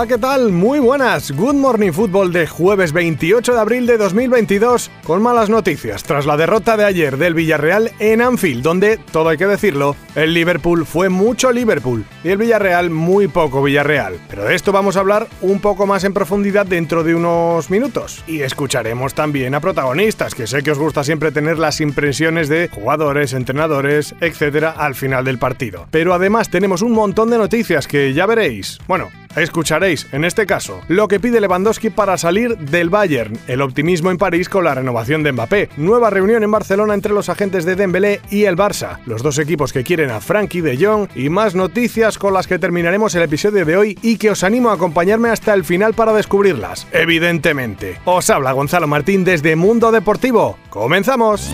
Hola, ¿qué tal? Muy buenas. Good Morning Football de jueves 28 de abril de 2022 con malas noticias tras la derrota de ayer del Villarreal en Anfield, donde, todo hay que decirlo, el Liverpool fue mucho Liverpool y el Villarreal muy poco Villarreal. Pero de esto vamos a hablar un poco más en profundidad dentro de unos minutos. Y escucharemos también a protagonistas, que sé que os gusta siempre tener las impresiones de jugadores, entrenadores, etcétera, al final del partido. Pero además tenemos un montón de noticias que ya veréis. Bueno, Escucharéis, en este caso, lo que pide Lewandowski para salir del Bayern, el optimismo en París con la renovación de Mbappé, nueva reunión en Barcelona entre los agentes de Dembélé y el Barça, los dos equipos que quieren a Frankie de Jong y más noticias con las que terminaremos el episodio de hoy y que os animo a acompañarme hasta el final para descubrirlas. Evidentemente. Os habla Gonzalo Martín desde Mundo Deportivo. ¡Comenzamos!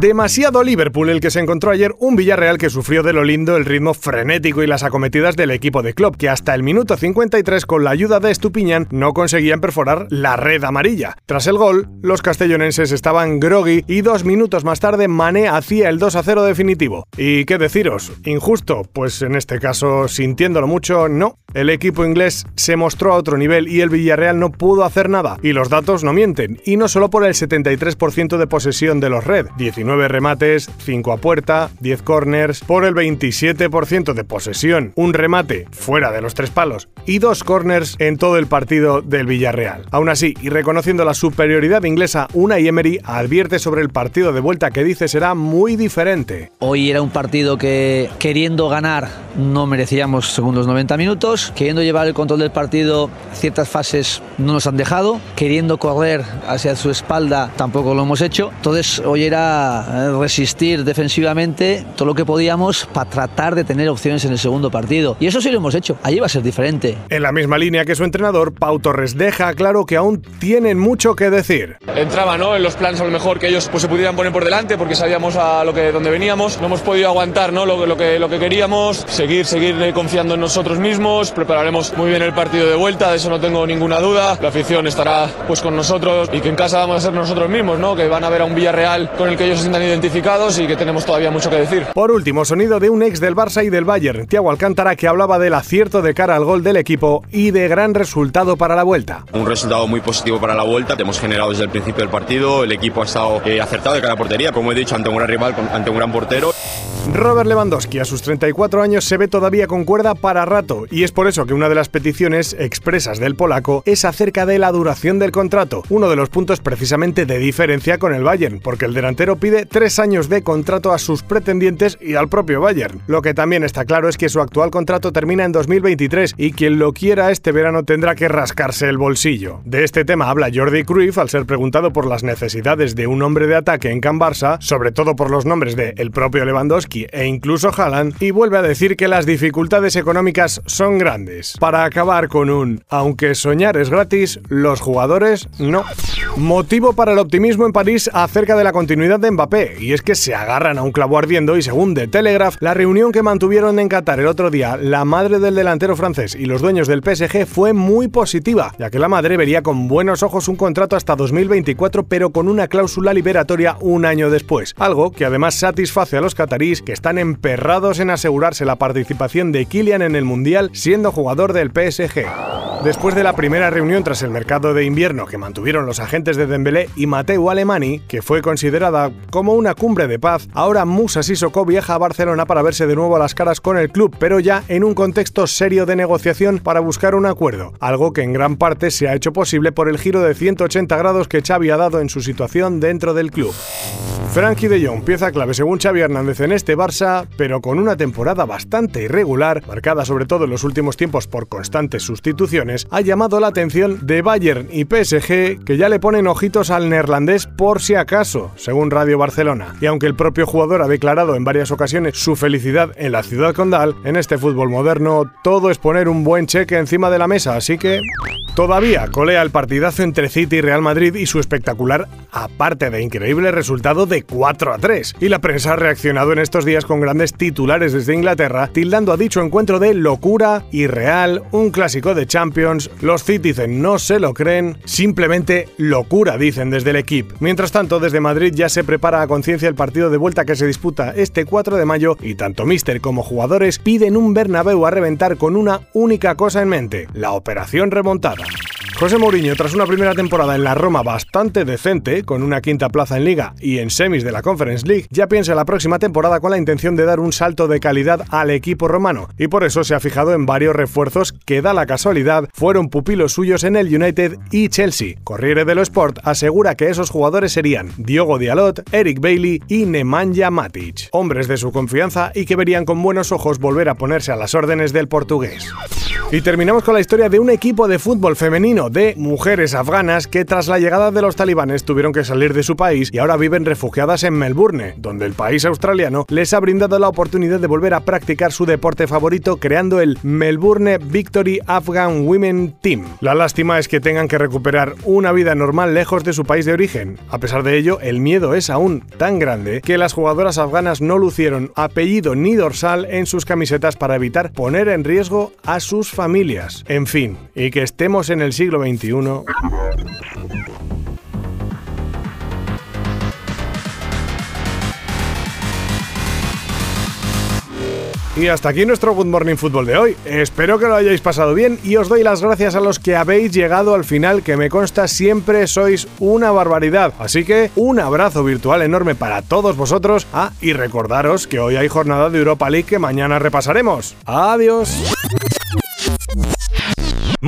Demasiado Liverpool el que se encontró ayer un Villarreal que sufrió de lo lindo el ritmo frenético y las acometidas del equipo de Klopp, que hasta el minuto 53 con la ayuda de Estupiñán no conseguían perforar la red amarilla. Tras el gol, los castellonenses estaban groggy y dos minutos más tarde Mané hacía el 2 a 0 definitivo. ¿Y qué deciros? ¿Injusto? Pues en este caso, sintiéndolo mucho, no. El equipo inglés se mostró a otro nivel y el Villarreal no pudo hacer nada. Y los datos no mienten, y no solo por el 73% de posesión de los Red, 19 9 remates, 5 a puerta, 10 corners, por el 27% de posesión, un remate fuera de los tres palos y dos corners en todo el partido del Villarreal. Aún así, y reconociendo la superioridad inglesa, Una y Emery advierte sobre el partido de vuelta que dice será muy diferente. Hoy era un partido que queriendo ganar no merecíamos segundos 90 minutos, queriendo llevar el control del partido ciertas fases no nos han dejado, queriendo correr hacia su espalda tampoco lo hemos hecho. Entonces hoy era eh, resistir defensivamente todo lo que podíamos para tratar de tener opciones en el segundo partido. Y eso sí lo hemos hecho. Allí va a ser diferente. En la misma línea que su entrenador, Pau Torres deja claro que aún tienen mucho que decir. Entraba ¿no? en los planes a lo mejor que ellos pues, se pudieran poner por delante porque sabíamos a lo que donde veníamos. No hemos podido aguantar ¿no? lo, lo, que, lo que queríamos. Seguir, seguir eh, confiando en nosotros mismos. Prepararemos muy bien el partido de vuelta, de eso no tengo ninguna duda. La afición estará pues con nosotros y que en casa vamos a ser nosotros mismos, ¿no? que van a ver a un Villarreal con el que ellos se sientan identificados y que tenemos todavía mucho que decir. Por último, sonido de un ex del Barça y del Bayern, Thiago Alcántara, que hablaba del acierto de cara al gol del equipo y de gran resultado para la vuelta. Un resultado muy positivo para la vuelta, hemos generado desde el principio del partido, el equipo ha estado eh, acertado de cada portería, como he dicho, ante un gran rival, ante un gran portero. Robert Lewandowski a sus 34 años se ve todavía con cuerda para rato y es por eso que una de las peticiones expresas del polaco es acerca de la duración del contrato, uno de los puntos precisamente de diferencia con el Bayern, porque el delantero pide tres años de contrato a sus pretendientes y al propio Bayern. Lo que también está claro es que su actual contrato termina en 2023 y quien lo quiera este verano tendrá que rascarse el bolsillo. De este tema habla Jordi Cruyff al ser preguntado por las necesidades de un hombre de ataque en Can Barça, sobre todo por los nombres de el propio Lewandowski e incluso Haaland, y vuelve a decir que las dificultades económicas son grandes. Para acabar con un, aunque soñar es gratis, los jugadores no. Motivo para el optimismo en París acerca de la continuidad de Mbappé, y es que se agarran a un clavo ardiendo y según The Telegraph, la reunión que mantuvieron en Qatar el otro día la madre del delantero francés y los dueños del PSG fue muy positiva, ya que la madre vería con buenos ojos un contrato hasta 2024 pero con una cláusula liberatoria un año después, algo que además satisface a los cataríes están emperrados en asegurarse la participación de Kylian en el Mundial siendo jugador del PSG. Después de la primera reunión tras el mercado de invierno que mantuvieron los agentes de Dembélé y Mateo Alemani, que fue considerada como una cumbre de paz, ahora Musa Sissoko viaja a Barcelona para verse de nuevo a las caras con el club, pero ya en un contexto serio de negociación para buscar un acuerdo, algo que en gran parte se ha hecho posible por el giro de 180 grados que Xavi ha dado en su situación dentro del club. Frankie de Jong, pieza clave según Xavi Hernández en este Barça, pero con una temporada bastante irregular, marcada sobre todo en los últimos tiempos por constantes sustituciones ha llamado la atención de Bayern y PSG, que ya le ponen ojitos al neerlandés por si acaso, según Radio Barcelona. Y aunque el propio jugador ha declarado en varias ocasiones su felicidad en la ciudad condal, en este fútbol moderno todo es poner un buen cheque encima de la mesa, así que Todavía colea el partidazo entre City y Real Madrid y su espectacular, aparte de increíble resultado de 4 a 3. Y la prensa ha reaccionado en estos días con grandes titulares desde Inglaterra, tildando a dicho encuentro de locura, irreal, un clásico de Champions. Los Citizen no se lo creen, simplemente locura, dicen desde el equipo. Mientras tanto, desde Madrid ya se prepara a conciencia el partido de vuelta que se disputa este 4 de mayo y tanto Mister como jugadores piden un Bernabéu a reventar con una única cosa en mente, la operación remontada. José Mourinho, tras una primera temporada en la Roma bastante decente, con una quinta plaza en Liga y en semis de la Conference League, ya piensa en la próxima temporada con la intención de dar un salto de calidad al equipo romano, y por eso se ha fijado en varios refuerzos que, da la casualidad, fueron pupilos suyos en el United y Chelsea. Corriere dello Sport asegura que esos jugadores serían Diogo Dialot, Eric Bailey y Nemanja Matic, hombres de su confianza y que verían con buenos ojos volver a ponerse a las órdenes del portugués. Y terminamos con la historia de un equipo de fútbol femenino de mujeres afganas que tras la llegada de los talibanes tuvieron que salir de su país y ahora viven refugiadas en Melbourne, donde el país australiano les ha brindado la oportunidad de volver a practicar su deporte favorito creando el Melbourne Victory Afghan Women Team. La lástima es que tengan que recuperar una vida normal lejos de su país de origen. A pesar de ello, el miedo es aún tan grande que las jugadoras afganas no lucieron apellido ni dorsal en sus camisetas para evitar poner en riesgo a sus familias. En fin, y que estemos en el siglo Y hasta aquí nuestro Good Morning Football de hoy. Espero que lo hayáis pasado bien y os doy las gracias a los que habéis llegado al final, que me consta siempre sois una barbaridad. Así que un abrazo virtual enorme para todos vosotros. Ah, y recordaros que hoy hay jornada de Europa League que mañana repasaremos. Adiós.